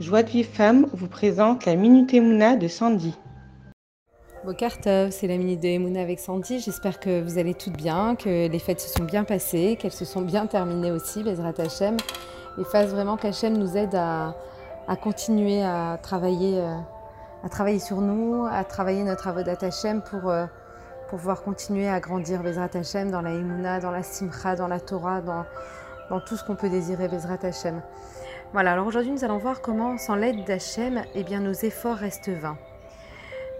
Joie de Vive Femme vous présente la Minute Emouna de Sandy. Bokartov, c'est la minute de Emouna avec Sandy. J'espère que vous allez toutes bien, que les fêtes se sont bien passées, qu'elles se sont bien terminées aussi, Bezrat Hachem. Et fasse vraiment qu'Hachem nous aide à, continuer à travailler, euh, à travailler sur nous, à travailler notre avodat Hachem pour, euh, pour pouvoir continuer à grandir Bezrat Hachem dans la Emouna, dans la Simcha, dans la Torah, dans, dans tout ce qu'on peut désirer Bezrat Hachem. Voilà, alors aujourd'hui nous allons voir comment, sans l'aide d'Hachem, eh bien, nos efforts restent vains.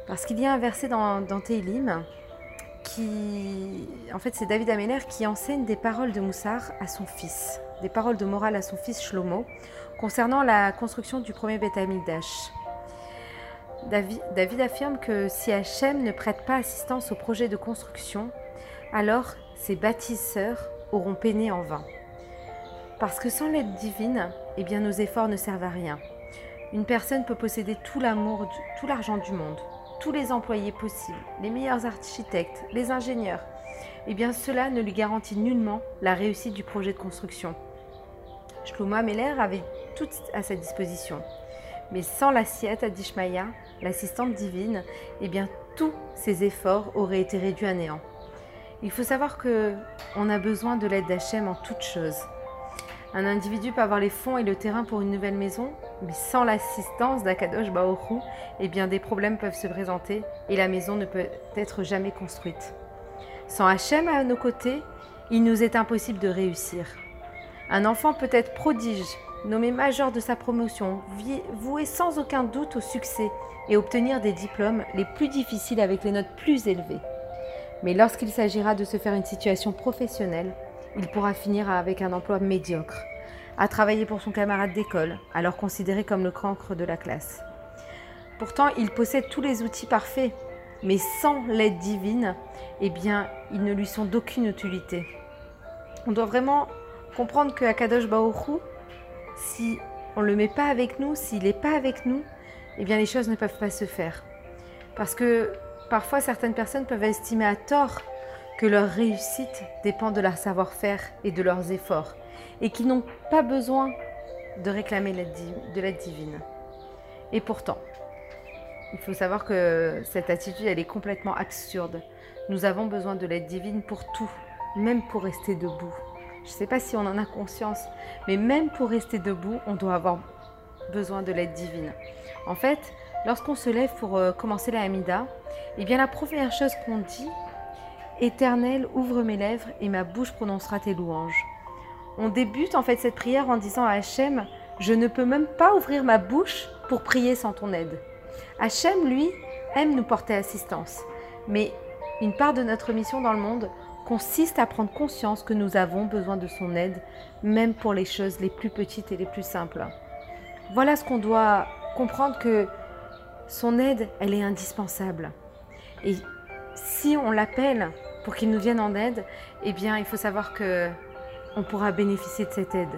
Parce qu'il y a un verset dans, dans Teilim qui, en fait, c'est David Ameller qui enseigne des paroles de Moussar à son fils, des paroles de morale à son fils Shlomo, concernant la construction du premier Beth Amikdash. David, David affirme que si Hachem ne prête pas assistance au projet de construction, alors ses bâtisseurs auront peiné en vain. Parce que sans l'aide divine, eh bien nos efforts ne servent à rien. Une personne peut posséder tout l'amour, tout l'argent du monde, tous les employés possibles, les meilleurs architectes, les ingénieurs. Eh bien cela ne lui garantit nullement la réussite du projet de construction. Shlomo Meller avait tout à sa disposition. Mais sans l'assiette Adishmaya, l'assistante divine, eh bien tous ses efforts auraient été réduits à néant. Il faut savoir que on a besoin de l'aide d'Hachem en toutes choses. Un individu peut avoir les fonds et le terrain pour une nouvelle maison, mais sans l'assistance d'Akadosh Baoru, eh bien des problèmes peuvent se présenter et la maison ne peut être jamais construite. Sans Hachem à nos côtés, il nous est impossible de réussir. Un enfant peut être prodige, nommé major de sa promotion, voué sans aucun doute au succès et obtenir des diplômes les plus difficiles avec les notes plus élevées. Mais lorsqu'il s'agira de se faire une situation professionnelle, il pourra finir avec un emploi médiocre, à travailler pour son camarade d'école, alors considéré comme le cancre de la classe. Pourtant, il possède tous les outils parfaits, mais sans l'aide divine, eh bien, ils ne lui sont d'aucune utilité. On doit vraiment comprendre que Akadosh Baoru, si on ne le met pas avec nous, s'il n'est pas avec nous, eh bien, les choses ne peuvent pas se faire. Parce que parfois, certaines personnes peuvent estimer à tort que leur réussite dépend de leur savoir-faire et de leurs efforts, et qu'ils n'ont pas besoin de réclamer de l'aide divine. Et pourtant, il faut savoir que cette attitude, elle est complètement absurde. Nous avons besoin de l'aide divine pour tout, même pour rester debout. Je ne sais pas si on en a conscience, mais même pour rester debout, on doit avoir besoin de l'aide divine. En fait, lorsqu'on se lève pour euh, commencer la Hamida, eh bien la première chose qu'on dit, Éternel, ouvre mes lèvres et ma bouche prononcera tes louanges. On débute en fait cette prière en disant à Hachem, je ne peux même pas ouvrir ma bouche pour prier sans ton aide. Hachem, lui, aime nous porter assistance. Mais une part de notre mission dans le monde consiste à prendre conscience que nous avons besoin de son aide, même pour les choses les plus petites et les plus simples. Voilà ce qu'on doit comprendre que son aide, elle est indispensable. Et si on l'appelle pour qu'ils nous viennent en aide, eh bien, il faut savoir que on pourra bénéficier de cette aide.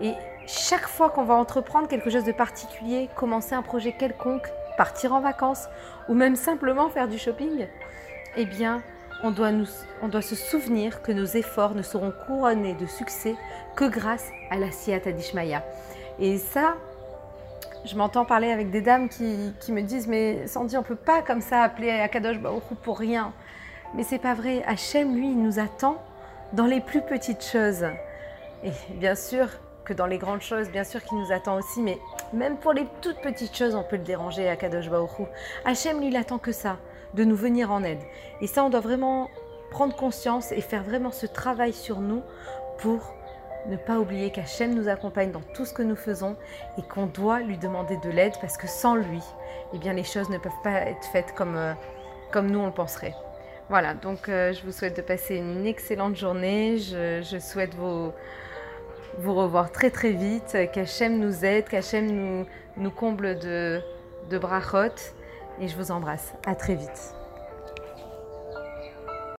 Et chaque fois qu'on va entreprendre quelque chose de particulier, commencer un projet quelconque, partir en vacances ou même simplement faire du shopping, eh bien, on doit, nous, on doit se souvenir que nos efforts ne seront couronnés de succès que grâce à la Siyata Dishmaya. Et ça, je m'entends parler avec des dames qui, qui, me disent Mais Sandy, on ne peut pas comme ça appeler Akadosh Baruch pour rien. Mais c'est pas vrai. Hachem, lui, il nous attend dans les plus petites choses. Et bien sûr que dans les grandes choses, bien sûr qu'il nous attend aussi, mais même pour les toutes petites choses, on peut le déranger à Kadosh Baruch Hachem, lui, il attend que ça, de nous venir en aide. Et ça, on doit vraiment prendre conscience et faire vraiment ce travail sur nous pour ne pas oublier qu'Hachem nous accompagne dans tout ce que nous faisons et qu'on doit lui demander de l'aide parce que sans lui, eh bien, les choses ne peuvent pas être faites comme, euh, comme nous on le penserait. Voilà, donc euh, je vous souhaite de passer une excellente journée. Je, souhaite vous, revoir très très vite, qu'Hachem nous aide, qu'Hachem nous, nous comble de, de brachot. Et je vous embrasse. À très vite.